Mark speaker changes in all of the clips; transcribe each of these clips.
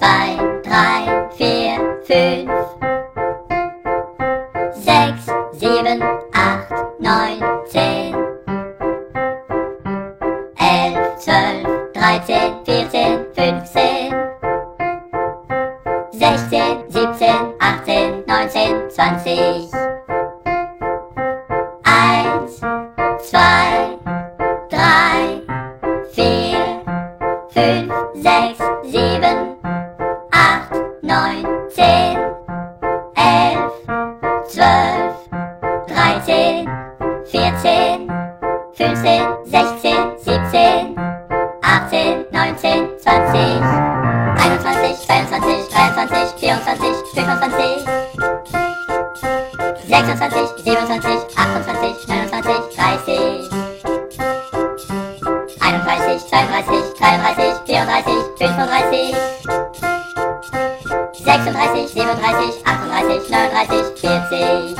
Speaker 1: zwei, drei, vier, fünf, sechs, sieben, acht, neun, zehn, elf, zwölf, dreizehn, vierzehn, fünfzehn, sechzehn, siebzehn, achtzehn, neunzehn, zwanzig. Eins, zwei, drei, vier, fünf, sechs, 14, 15, 16, 17, 18, 19, 20, 21, 22, 23, 24, 25, 26, 27, 28, 29, 30. 31, 32, 33, 34, 35, 36, 37, 38, 39, 40.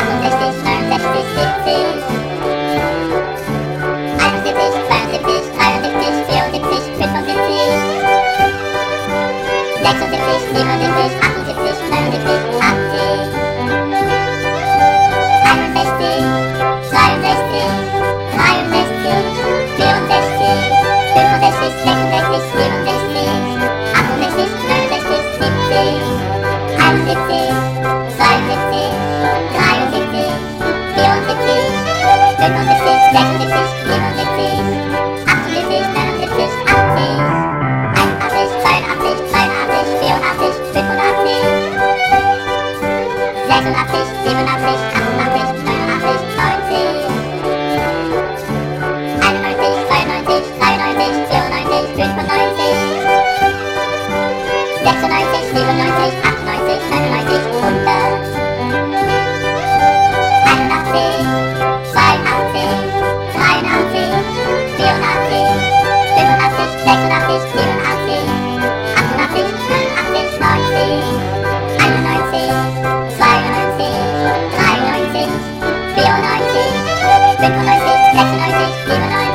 Speaker 1: Lexus exist, Devils exist, Apples exist, Stones exist, Apps exist. Iron testing, Slime testing, Lion testing, Leon testing, People exist, Lexus exist, Devils exist, Apples exist, Stones exist, Exist. Iron exist, Slime exist, Lion exist, Leon exist, People exist, Lexus exist, psychosis, theonosis, synchronosis, exonosis, demonosis.